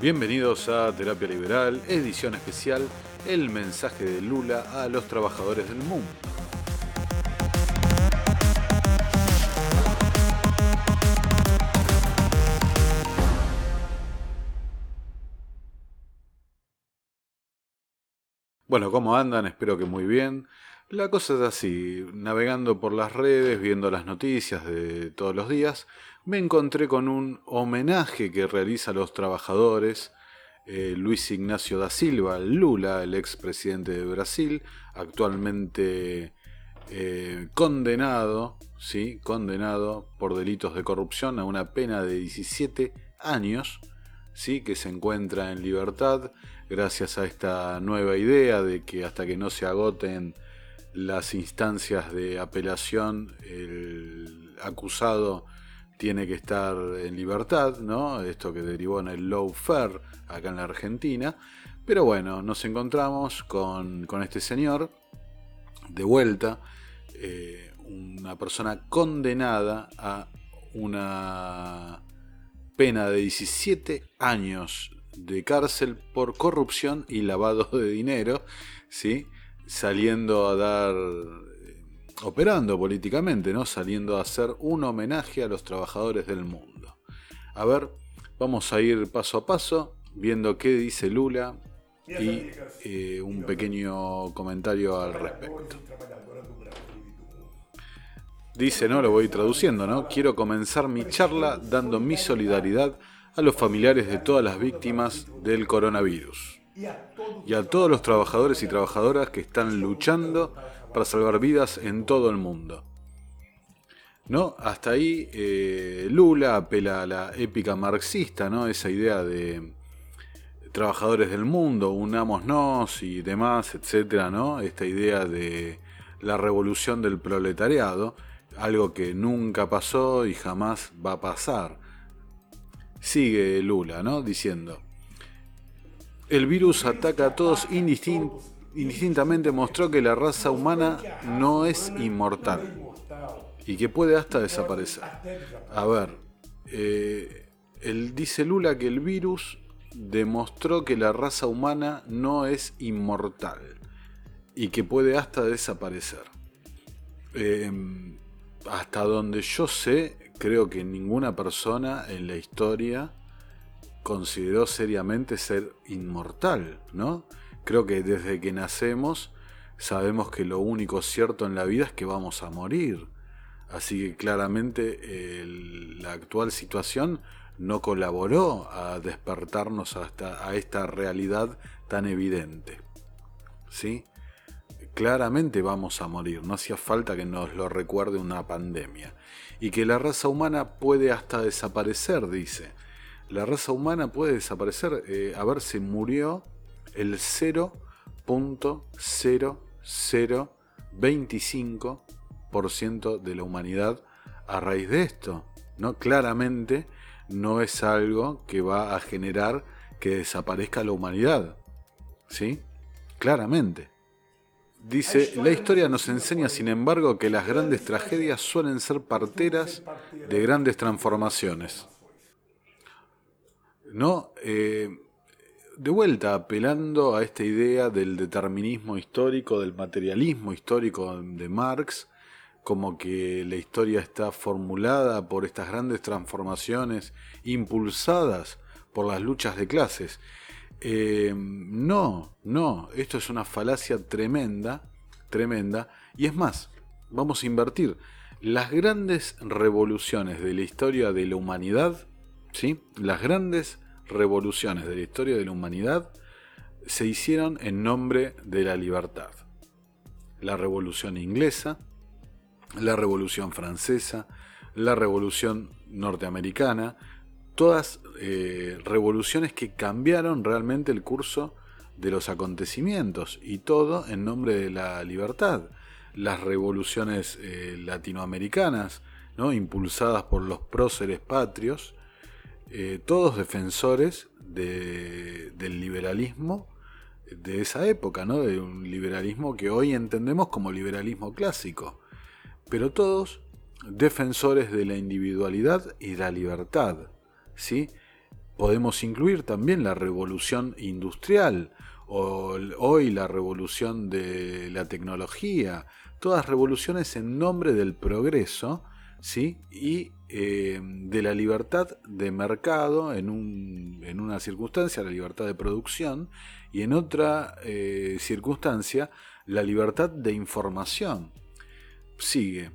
Bienvenidos a Terapia Liberal, edición especial, el mensaje de Lula a los trabajadores del mundo. Bueno, ¿cómo andan? Espero que muy bien. La cosa es así, navegando por las redes, viendo las noticias de todos los días, me encontré con un homenaje que realiza a los trabajadores eh, Luis Ignacio da Silva, Lula, el expresidente de Brasil, actualmente eh, condenado, ¿sí? condenado por delitos de corrupción a una pena de 17 años, ¿sí? que se encuentra en libertad gracias a esta nueva idea de que hasta que no se agoten las instancias de apelación, el acusado tiene que estar en libertad, ¿no? Esto que derivó en el low fair acá en la Argentina. Pero bueno, nos encontramos con, este señor de vuelta, eh, una persona condenada a una pena de 17 años de cárcel por corrupción y lavado de dinero, ¿sí? saliendo a dar, operando políticamente, ¿no? saliendo a hacer un homenaje a los trabajadores del mundo. A ver, vamos a ir paso a paso, viendo qué dice Lula y eh, un pequeño comentario al respecto. Dice, no, lo voy traduciendo, ¿no? Quiero comenzar mi charla dando mi solidaridad a los familiares de todas las víctimas del coronavirus y a todos los trabajadores y trabajadoras que están luchando para salvar vidas en todo el mundo. ¿No? Hasta ahí eh, Lula apela a la épica marxista, ¿no? esa idea de trabajadores del mundo, unámonos y demás, etcétera, ¿no? Esta idea de la revolución del proletariado, algo que nunca pasó y jamás va a pasar. Sigue Lula, ¿no? Diciendo, el virus ataca a todos indistintamente, mostró que la raza humana no es inmortal y que puede hasta desaparecer. A ver, eh, él dice Lula que el virus demostró que la raza humana no es inmortal y que puede hasta desaparecer. Em, hasta donde yo sé, creo que ninguna persona en la historia consideró seriamente ser inmortal, ¿no? Creo que desde que nacemos sabemos que lo único cierto en la vida es que vamos a morir. Así que claramente la actual situación no colaboró a despertarnos hasta a esta realidad tan evidente. ¿Sí? Claramente vamos a morir, no hacía falta que nos lo recuerde una pandemia. Y que la raza humana puede hasta desaparecer, dice la raza humana puede desaparecer. Eh, a ver, se murió el 0.0025% de la humanidad a raíz de esto. ¿no? Claramente no es algo que va a generar que desaparezca la humanidad. ¿Sí? Claramente. Dice, la historia nos enseña, sin embargo, que las grandes tragedias suelen ser parteras de grandes transformaciones. ¿no? Eh, de vuelta, apelando a esta idea del determinismo histórico, del materialismo histórico de Marx, como que la historia está formulada por estas grandes transformaciones impulsadas por las luchas de clases. Eh, no, no, esto es una falacia tremenda, tremenda, y es más, vamos a invertir. Las grandes revoluciones de la historia de la humanidad ¿sí? Las grandes revoluciones de la historia de la humanidad se hicieron en nombre de la libertad. La revolución inglesa, la revolución francesa, la revolución norteamericana, todas eh, revoluciones que cambiaron realmente el curso de los acontecimientos y todo en nombre de la libertad. Las revoluciones eh, latinoamericanas, ¿no? impulsadas por los próceres patrios, eh, todos defensores del liberalismo de esa época, ¿no? de un liberalismo que hoy entendemos como liberalismo clásico, pero todos defensores de la individualidad y la libertad, ¿sí? podemos incluir también la revolución industrial o hoy la revolución de la tecnología, todas revoluciones en nombre del progreso ¿sí? y eh, de la libertad de mercado en, un, en, una circunstancia, la libertad de producción, y en otra eh, circunstancia, la libertad de información. Sigue.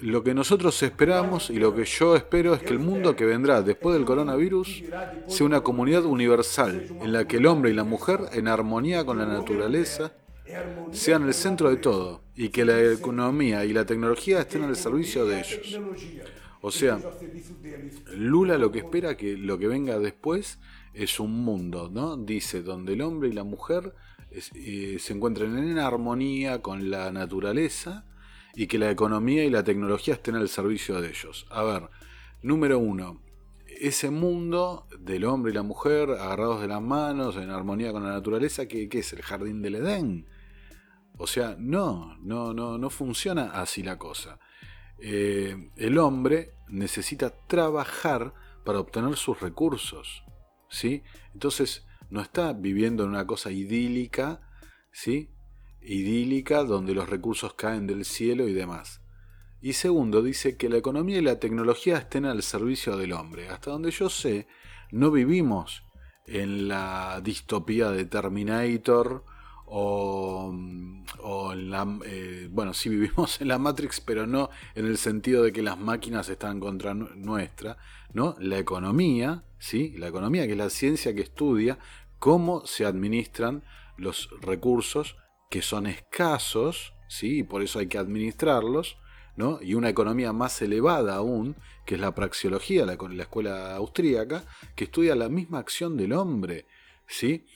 Lo que nosotros esperamos y lo que yo espero es que el mundo que vendrá después del coronavirus sea una comunidad universal en la que el hombre y la mujer, en armonía con la naturaleza, sean el centro de todo y que la economía y la tecnología estén al servicio de ellos. O sea, Lula lo que espera que lo que venga después es un mundo, ¿no? Dice, donde el hombre y la mujer eh, se encuentren en armonía con la naturaleza y que la economía y la tecnología estén al servicio de ellos. A ver, número uno, ese mundo del hombre y la mujer agarrados de las manos, en armonía con la naturaleza, ¿qué, es? ¿El jardín del Edén? O sea, no, no, no, no funciona así la cosa. Eh, el hombre necesita trabajar para obtener sus recursos. ¿sí? Entonces, no está viviendo en una cosa idílica, ¿sí? idílica donde los recursos caen del cielo y demás. Y segundo, dice que la economía y la tecnología estén al servicio del hombre. Hasta donde yo sé, no vivimos en la distopía de Terminator o, en la... Eh, bueno, sí vivimos en la Matrix, pero no en el sentido de que las máquinas están contra nuestra, ¿no? La economía, ¿sí? La economía, que es la ciencia que estudia cómo se administran los recursos que son escasos, ¿sí? Y por eso hay que administrarlos, ¿no? Y una economía más elevada aún, que es la praxiología, la, la escuela austríaca, que estudia la misma acción del hombre, ¿sí?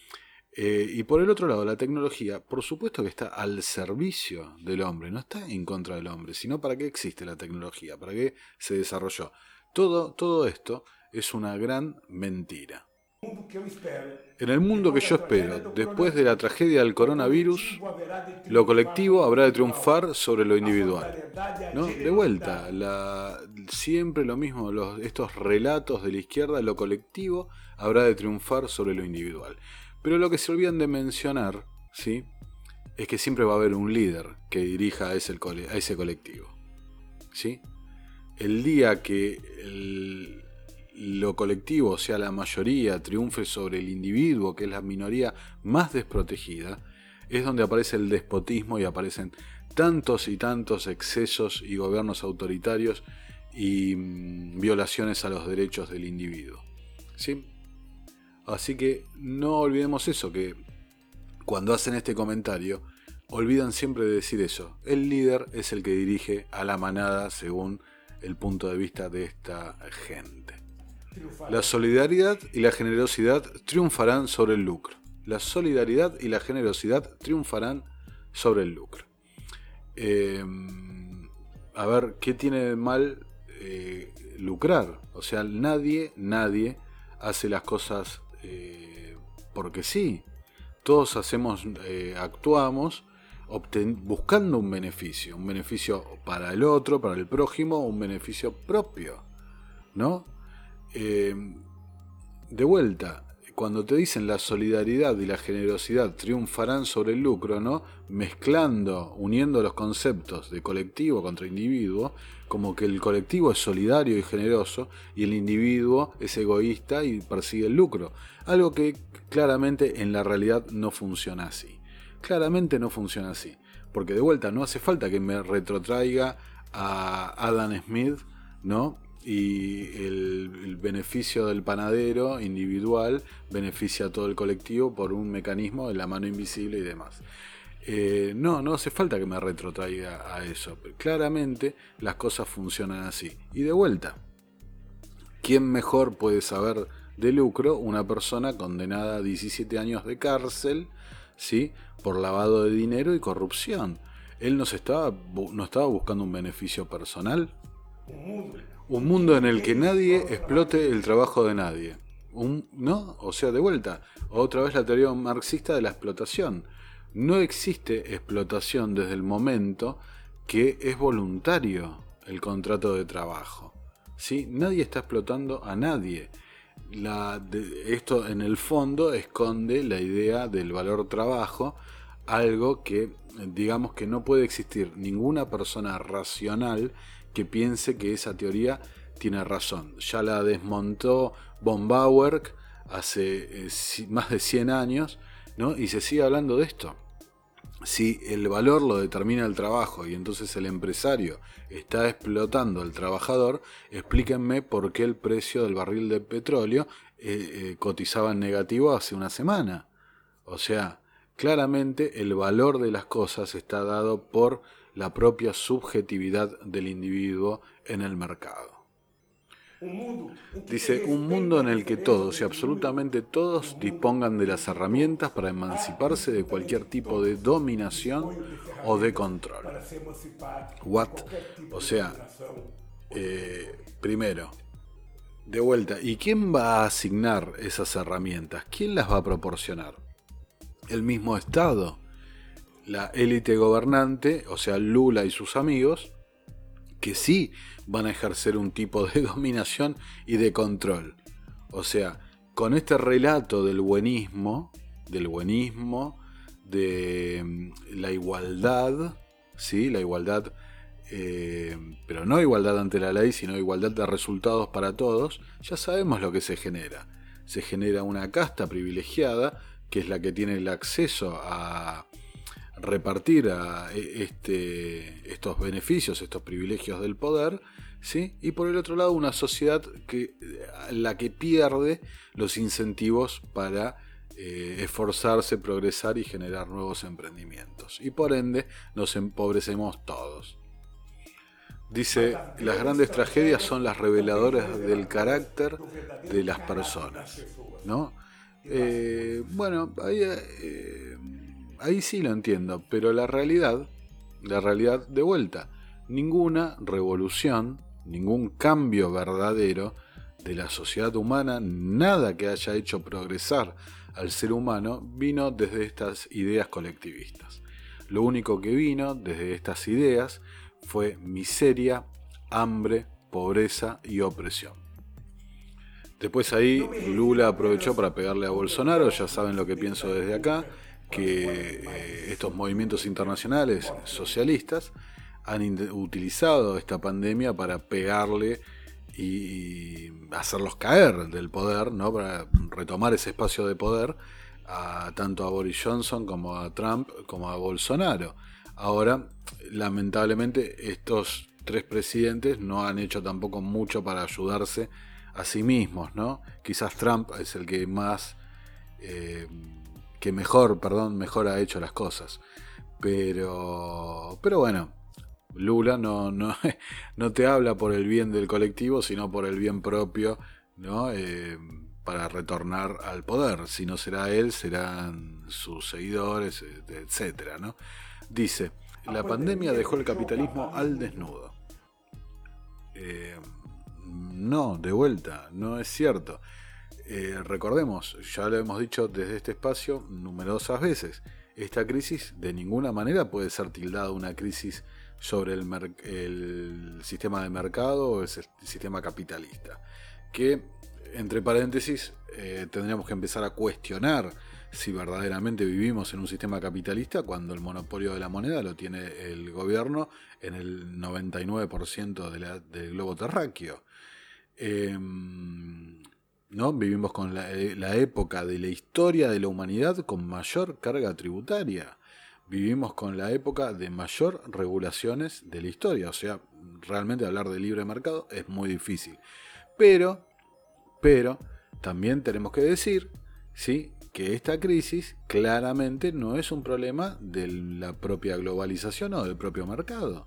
Eh, y por el otro lado, la tecnología, por supuesto que está al servicio del hombre, no está en contra del hombre, sino para qué existe la tecnología, para qué se desarrolló. Todo, todo esto es una gran mentira. En el mundo que yo espero, después de la tragedia del coronavirus, lo colectivo habrá de triunfar sobre lo individual. ¿no? De vuelta, la, siempre lo mismo, los, estos relatos de la izquierda, lo colectivo habrá de triunfar sobre lo individual. Pero lo que se olvidan de mencionar, ¿sí? Es que siempre va a haber un líder que dirija a ese, colectivo. ¿Sí? El día que lo colectivo, o sea, la mayoría, triunfe sobre el individuo, que es la minoría más desprotegida, es donde aparece el despotismo y aparecen tantos y tantos excesos y gobiernos autoritarios y mm, violaciones a los derechos del individuo. ¿Sí? Así que no olvidemos eso, que cuando hacen este comentario, olvidan siempre de decir eso. El líder es el que dirige a la manada según el punto de vista de esta gente. La solidaridad y la generosidad triunfarán sobre el lucro. La solidaridad y la generosidad triunfarán sobre el lucro. Em, a ver, ¿qué tiene de mal eh, lucrar? O sea, nadie, nadie hace las cosas eh, porque sí, todos hacemos, eh, actuamos buscando un beneficio, un beneficio para el otro, para el prójimo, un beneficio propio, ¿no? Eh, de vuelta, cuando te dicen la solidaridad y la generosidad triunfarán sobre el lucro, ¿no? Mezclando, uniendo los conceptos de colectivo contra individuo, como que el colectivo es solidario y generoso y el individuo es egoísta y persigue el lucro. Algo que claramente en la realidad no funciona así. Claramente no funciona así. Porque de vuelta no hace falta que me retrotraiga a Adam Smith, ¿no? Y el, beneficio del panadero individual beneficia a todo el colectivo por un mecanismo de la mano invisible y demás. Eh, no, no hace falta que me retrotraiga a eso. Claramente las cosas funcionan así. Y de vuelta, ¿quién mejor puede saber de lucro una persona condenada a 17 años de cárcel ¿sí? por lavado de dinero y corrupción. Él no, estaba, no estaba buscando un beneficio personal. Un mundo en el que nadie explote el trabajo de nadie. Un, ¿No? O sea, de vuelta, otra vez la teoría marxista de la explotación. No existe explotación desde el momento que es voluntario el contrato de trabajo. ¿sí? Nadie está explotando a nadie la, esto en el fondo esconde la idea del valor trabajo, algo que digamos que no puede existir ninguna persona racional que piense que esa teoría tiene razón. Ya la desmontó von Bauer hace eh, más de 100 años, ¿no? Y se sigue hablando de esto. Si el valor lo determina el trabajo y entonces el empresario está explotando al trabajador, explíquenme por qué el precio del barril de petróleo eh, eh, cotizaba en negativo hace una semana. O sea, claramente el valor de las cosas está dado por la propia subjetividad del individuo en el mercado. Dice, un mundo en el que todos y absolutamente todos dispongan de las herramientas para emanciparse de cualquier tipo de dominación o de control. What? O sea, eh, primero, de vuelta, ¿y quién va a asignar esas herramientas? ¿Quién las va a proporcionar? ¿El mismo Estado? ¿La élite gobernante, o sea, Lula y sus amigos? Que sí van a ejercer un tipo de dominación y de control. O sea, con este relato del buenismo, del buenismo, de mm, la igualdad, ¿sí? La igualdad, eh, pero no igualdad ante la ley, sino igualdad de resultados para todos, ya sabemos lo que se genera. Se genera una casta privilegiada, que es la que tiene el acceso a repartir e, este, estos beneficios, estos privilegios del poder, ¿sí? y por el otro lado una sociedad que, la que pierde los incentivos para eh, esforzarse, progresar y generar nuevos emprendimientos. Y por ende nos empobrecemos todos. Dice, las grandes tragedias son las reveladoras del carácter de las personas. ¿no? Eh, bueno, ahí, eh, ahí sí lo entiendo, pero la realidad, la realidad de vuelta, ninguna revolución ningún cambio verdadero de la sociedad humana, nada que haya hecho progresar al ser humano, vino desde estas ideas colectivistas. Lo único que vino desde estas ideas fue miseria, hambre, pobreza y opresión. Después ahí Lula aprovechó para pegarle a Bolsonaro, ya saben lo que pienso desde acá, que eh, estos movimientos internacionales socialistas han utilizado esta pandemia para pegarle y, hacerlos caer del poder, ¿no? para retomar ese espacio de poder a, tanto a Boris Johnson como a Trump como a Bolsonaro. Ahora, lamentablemente, estos tres presidentes no han hecho tampoco mucho para ayudarse a sí mismos, ¿no? Quizás Trump es el que más, eh, que mejor, perdón, mejor ha hecho las cosas. Pero, pero bueno, Lula no, no, no te habla por el bien del colectivo, sino por el bien propio, ¿no? Eh, para retornar al poder. Si no será él, serán sus seguidores, etcétera, ¿no? Dice, la pandemia dejó el capitalismo al desnudo. Eh, no, de vuelta, no es cierto. Eh, recordemos, ya lo hemos dicho desde este espacio numerosas veces, esta crisis de ninguna manera puede ser tildada una crisis sobre el, sistema de mercado o el sistema capitalista. Que, entre paréntesis, eh, tendríamos que empezar a cuestionar si verdaderamente vivimos en un sistema capitalista cuando el monopolio de la moneda lo tiene el gobierno en el 99% del globo terráqueo. Em, ¿no? Vivimos con la, la, época de la historia de la humanidad con mayor carga tributaria vivimos con la época de mayor regulaciones de la historia. O sea, realmente hablar de libre mercado es muy difícil. Pero, pero, también tenemos que decir, ¿sí? que esta crisis claramente no es un problema de la propia globalización o del propio mercado.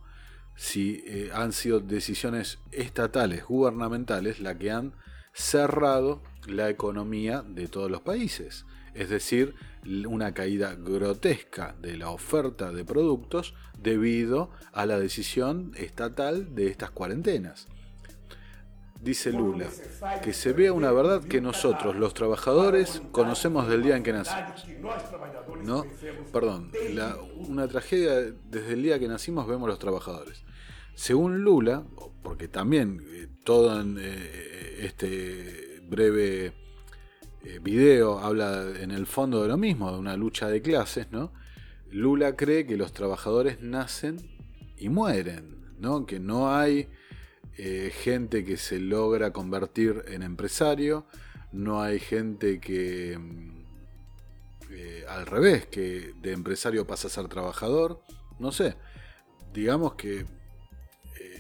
Si eh, han sido decisiones estatales, gubernamentales, las que han cerrado la economía de todos los países es decir, una caída grotesca de la oferta de productos debido a la decisión estatal de estas cuarentenas. Dice Lula, que se vea una verdad que nosotros, los trabajadores, conocemos del día en que nacimos. ¿No? Perdón, una tragedia desde el día que nacimos vemos los trabajadores. Según Lula, porque también eh, todo en, eh, este breve eh, video habla en el fondo de lo mismo, de una lucha de clases, ¿no? Lula cree que los trabajadores nacen y mueren, ¿no? Que no hay eh, gente que se logra convertir en empresario, no hay gente que mm, eh, al revés, que de empresario pasa a ser trabajador, no sé, digamos que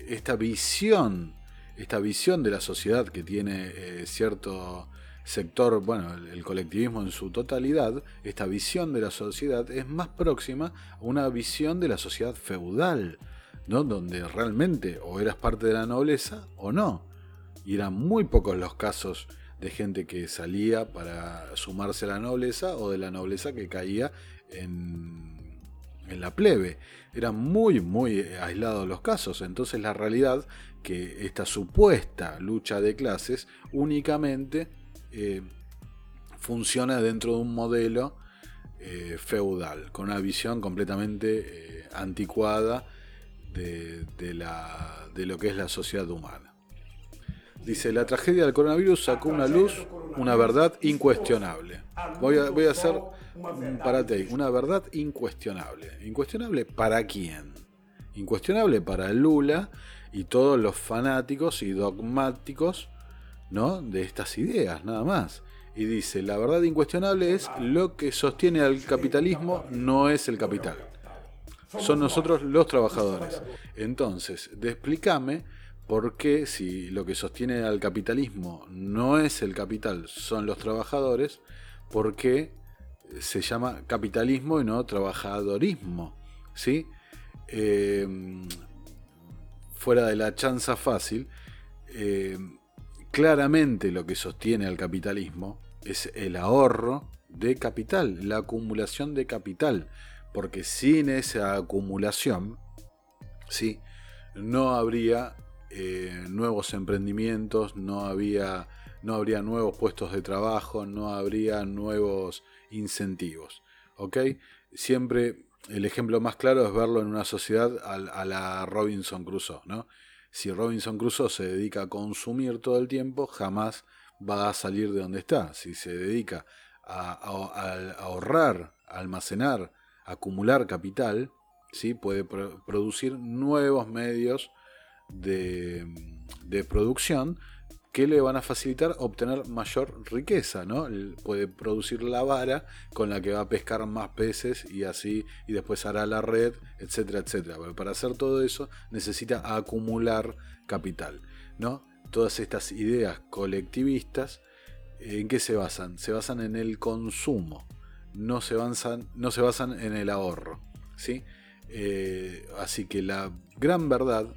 esta visión, esta visión de la sociedad que tiene cierto sector, bueno, el, colectivismo en su totalidad, esta visión de la sociedad es más próxima a una visión de la sociedad feudal, ¿no? Donde realmente o eras parte de la nobleza o no. Y eran muy pocos los casos de gente que salía para sumarse a la nobleza o de la nobleza que caía en, en la plebe. Eran muy, muy aislados los casos. Entonces la realidad que esta supuesta lucha de clases únicamente eh, funciona dentro de un modelo eh, feudal, con una visión completamente eh, anticuada de, la, de lo que es la sociedad humana. Dice, la tragedia del coronavirus sacó una luz, una verdad incuestionable. Voy a, voy a hacer, ti una verdad incuestionable. ¿Incuestionable para quién? Incuestionable para Lula y todos los fanáticos y dogmáticos ¿no? de estas ideas, nada más. Y dice, la verdad incuestionable es lo que sostiene al capitalismo no es el capital. Son nosotros los trabajadores. Entonces, de explícame por qué si lo que sostiene al capitalismo no es el capital, son los trabajadores, por qué se llama capitalismo y no trabajadorismo. ¿Sí? Eh, fuera de la chanza fácil, eh, claramente lo que sostiene al capitalismo es el ahorro de capital, la acumulación de capital, porque sin esa acumulación, ¿sí? no habría eh, nuevos emprendimientos, no, había, no habría nuevos puestos de trabajo, no habría nuevos incentivos. ¿ok? Siempre el ejemplo más claro es verlo en una sociedad a, la Robinson Crusoe, ¿no? si Robinson Crusoe se dedica a consumir todo el tiempo, jamás va a salir de donde está. Si se dedica a, ahorrar, almacenar, acumular capital, ¿sí? puede producir nuevos medios de producción que le van a facilitar obtener mayor riqueza, ¿no? Puede producir la vara con la que va a pescar más peces y así, y después hará la red, etcétera, etcétera. Pero para hacer todo eso necesita acumular capital, ¿no? Todas estas ideas colectivistas, ¿en qué se basan? Se basan en el consumo, no se basan, no se basan en el ahorro, ¿sí? Eh, así que la gran verdad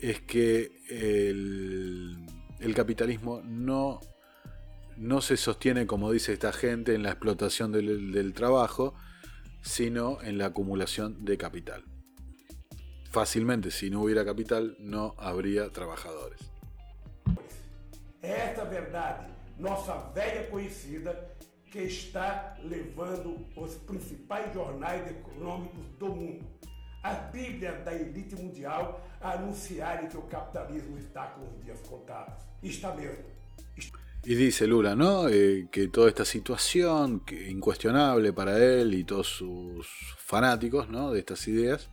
es que el el capitalismo no, no se sostiene, como dice esta gente, en la explotación del, trabajo, sino en la acumulación de capital. Fácilmente, si no hubiera capital, no habría trabajadores. Esta verdade, nossa velha conhecida, que está levando os principais jornais econômicos do mundo a Bíblia da elite mundial a anunciarem que o capitalismo está con los días contados. Está mesmo. Y dice Lula, ¿no? Eh, que toda esta situación, que incuestionable para él y todos sus fanáticos, ¿no? De estas ideas,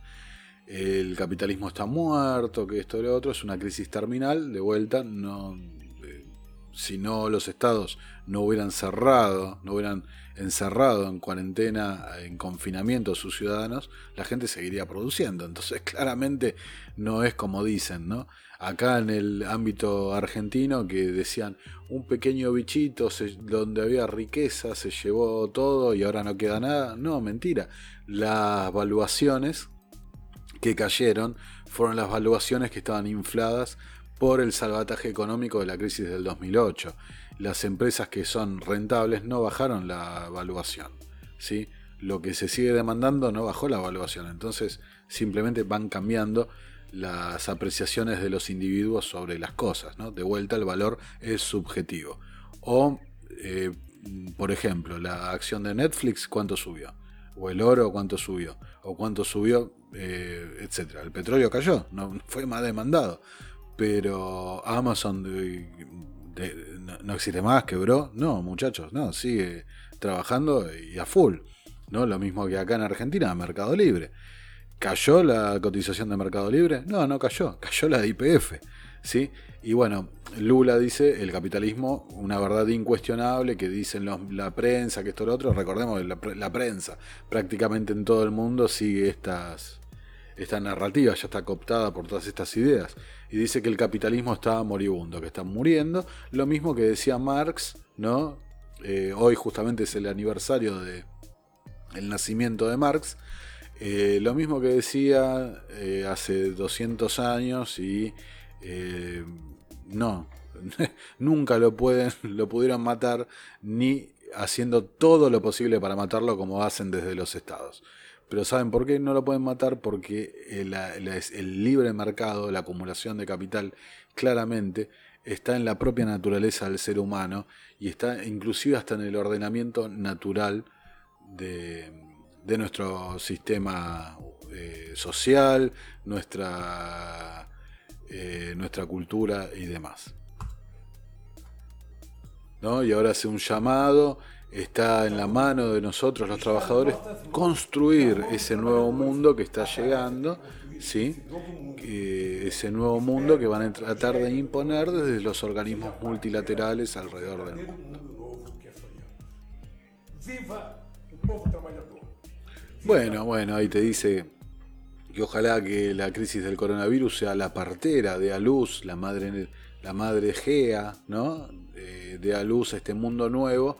el capitalismo está muerto, que esto y lo otro, es una crisis terminal, de vuelta, no, eh, si no los estados no hubieran cerrado, no hubieran encerrado en cuarentena, en confinamiento a sus ciudadanos, la gente seguiría produciendo. Entonces, claramente no es como dicen, ¿no? Acá en el ámbito argentino que decían un pequeño bichito donde había riqueza se llevó todo y ahora no queda nada. No, mentira. Las valuaciones que cayeron fueron las valuaciones que estaban infladas por el salvataje económico de la crisis del 2008 las empresas que son rentables no bajaron la evaluación. ¿sí? Lo que se sigue demandando no bajó la evaluación. Entonces simplemente van cambiando las apreciaciones de los individuos sobre las cosas. ¿no? De vuelta el valor es subjetivo. O, eh, por ejemplo, la acción de Netflix, ¿cuánto subió? O el oro, ¿cuánto subió? O cuánto subió, eh, etcétera. El petróleo cayó, no fue más demandado. Pero Amazon no, existe más, quebró. No, muchachos, no, sigue trabajando y a full. ¿no? Lo mismo que acá en Argentina, Mercado Libre. ¿Cayó la cotización de Mercado Libre? No, no cayó, cayó la de IPF. ¿sí? Y bueno, Lula dice el capitalismo, una verdad incuestionable que dicen la prensa, que esto lo otro. Recordemos, la, la prensa prácticamente en todo el mundo sigue estas, esta narrativa, ya está cooptada por todas estas ideas. Y dice que el capitalismo está moribundo, que está muriendo. Lo mismo que decía Marx, ¿no? Eh, hoy justamente es el aniversario de nacimiento de Marx. Eh, lo mismo que decía eh, hace 200 años y no, nunca lo pueden, lo pudieron matar ni haciendo todo lo posible para matarlo como hacen desde los estados. Pero ¿saben por qué no lo pueden matar? Porque el, el, libre mercado, la acumulación de capital, claramente está en la propia naturaleza del ser humano y está inclusive hasta en el ordenamiento natural de, nuestro sistema eh, social, nuestra, eh, nuestra cultura y demás. ¿No? Y ahora hace un llamado está en la mano de nosotros los trabajadores construir ese nuevo mundo que está llegando, ¿sí? ese nuevo mundo que van a tratar de imponer desde los organismos multilaterales alrededor del mundo. Bueno, bueno, ahí te dice que ojalá que la crisis del coronavirus sea la partera, de a luz, la madre, la madre Gea, ¿no? Eh, de a luz a este mundo nuevo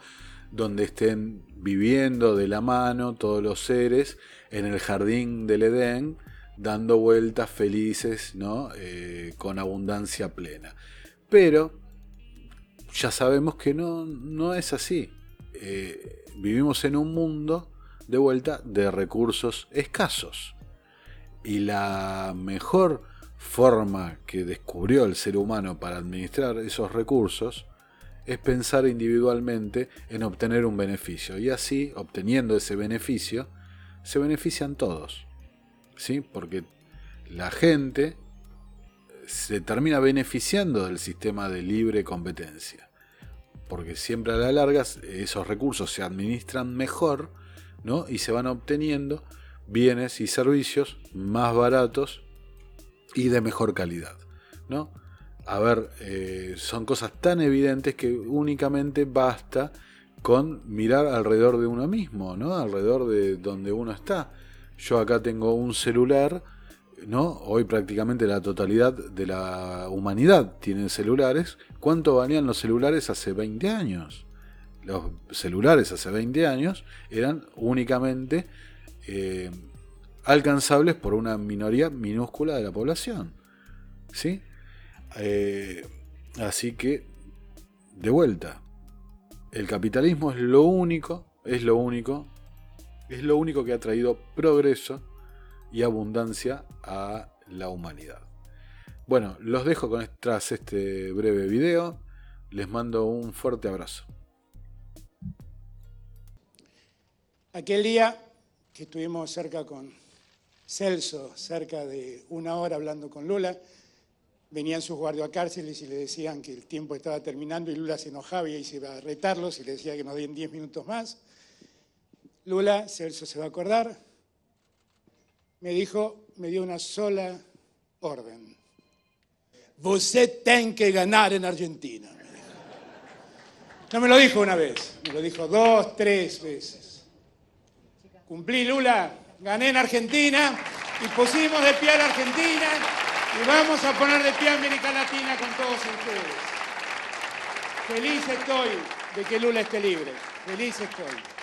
donde estén viviendo de la mano todos los seres en el jardín del Edén, dando vueltas felices, ¿no? Eh, con abundancia plena. Pero ya sabemos que no, no es así. Eh, vivimos en un mundo de vuelta de recursos escasos. Y la mejor forma que descubrió el ser humano para administrar esos recursos es pensar individualmente en obtener un beneficio. Y así, obteniendo ese beneficio, se benefician todos. ¿Sí? Porque la gente se termina beneficiando del sistema de libre competencia. Porque siempre a la larga esos recursos se administran mejor ¿no? y se van obteniendo bienes y servicios más baratos y de mejor calidad. ¿no? A ver, eh, son cosas tan evidentes que únicamente basta con mirar alrededor de uno mismo, ¿no? Alrededor de donde uno está. Yo acá tengo un celular, ¿no? Hoy prácticamente la totalidad de la humanidad tiene celulares. ¿Cuánto valían los celulares hace 20 años? Los celulares hace 20 años eran únicamente eh, alcanzables por una minoría minúscula de la población. ¿Sí? Eh, así que, de vuelta, el capitalismo es lo único, es lo único, es lo único que ha traído progreso y abundancia a la humanidad. Bueno, los dejo con tras este breve video. Les mando un fuerte abrazo. Aquel día que estuvimos cerca con Celso, cerca de una hora hablando con Lula, venían sus guardiacárceles y le decían que el tiempo estaba terminando y Lula se enojaba y se iba a retarlos y le decía que nos den 10 minutos más. Lula, Celso se va a acordar, me dijo, me dio una sola orden. Usted tiene que ganar en Argentina. No me lo dijo una vez, me lo dijo dos, tres veces. Cumplí, Lula, gané en Argentina y pusimos de pie a la Argentina y vamos a poner de pie a América Latina con todos ustedes. Feliz estoy de que Lula esté libre. Feliz estoy.